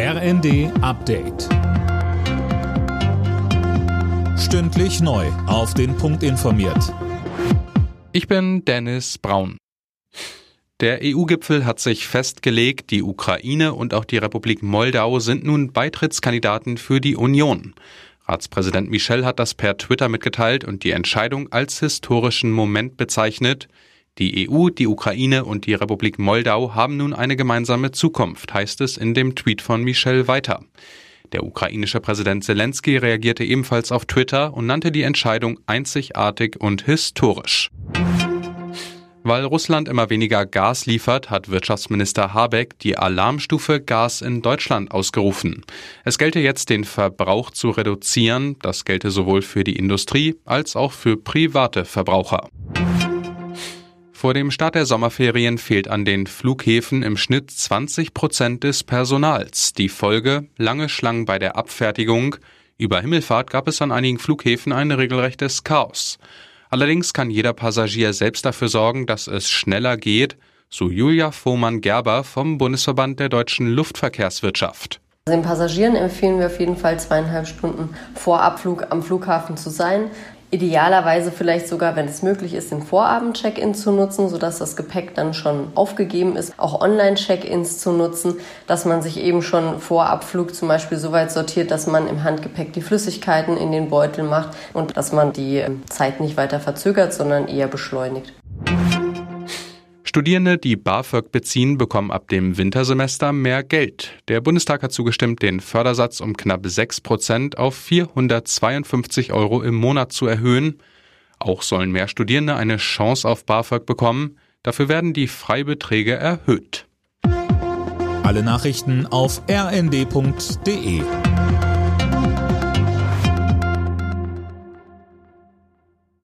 RND Update. Stündlich neu. Auf den Punkt informiert. Ich bin Dennis Braun. Der EU-Gipfel hat sich festgelegt, die Ukraine und auch die Republik Moldau sind nun Beitrittskandidaten für die Union. Ratspräsident Michel hat das per Twitter mitgeteilt und die Entscheidung als historischen Moment bezeichnet. Die EU, die Ukraine und die Republik Moldau haben nun eine gemeinsame Zukunft, heißt es in dem Tweet von Michel weiter. Der ukrainische Präsident Zelensky reagierte ebenfalls auf Twitter und nannte die Entscheidung einzigartig und historisch. Weil Russland immer weniger Gas liefert, hat Wirtschaftsminister Habeck die Alarmstufe Gas in Deutschland ausgerufen. Es gelte jetzt, den Verbrauch zu reduzieren. Das gelte sowohl für die Industrie als auch für private Verbraucher. Vor dem Start der Sommerferien fehlt an den Flughäfen im Schnitt 20 Prozent des Personals. Die Folge lange Schlangen bei der Abfertigung. Über Himmelfahrt gab es an einigen Flughäfen ein regelrechtes Chaos. Allerdings kann jeder Passagier selbst dafür sorgen, dass es schneller geht, so Julia Fohmann-Gerber vom Bundesverband der deutschen Luftverkehrswirtschaft. Den Passagieren empfehlen wir auf jeden Fall zweieinhalb Stunden vor Abflug am Flughafen zu sein. Idealerweise vielleicht sogar, wenn es möglich ist, den Vorabend-Check-In zu nutzen, sodass das Gepäck dann schon aufgegeben ist. Auch Online-Check-Ins zu nutzen, dass man sich eben schon vor Abflug zum Beispiel so weit sortiert, dass man im Handgepäck die Flüssigkeiten in den Beutel macht und dass man die Zeit nicht weiter verzögert, sondern eher beschleunigt. Studierende, die BAföG beziehen, bekommen ab dem Wintersemester mehr Geld. Der Bundestag hat zugestimmt, den Fördersatz um knapp 6 Prozent auf 452 Euro im Monat zu erhöhen. Auch sollen mehr Studierende eine Chance auf BAföG bekommen. Dafür werden die Freibeträge erhöht. Alle Nachrichten auf rnd.de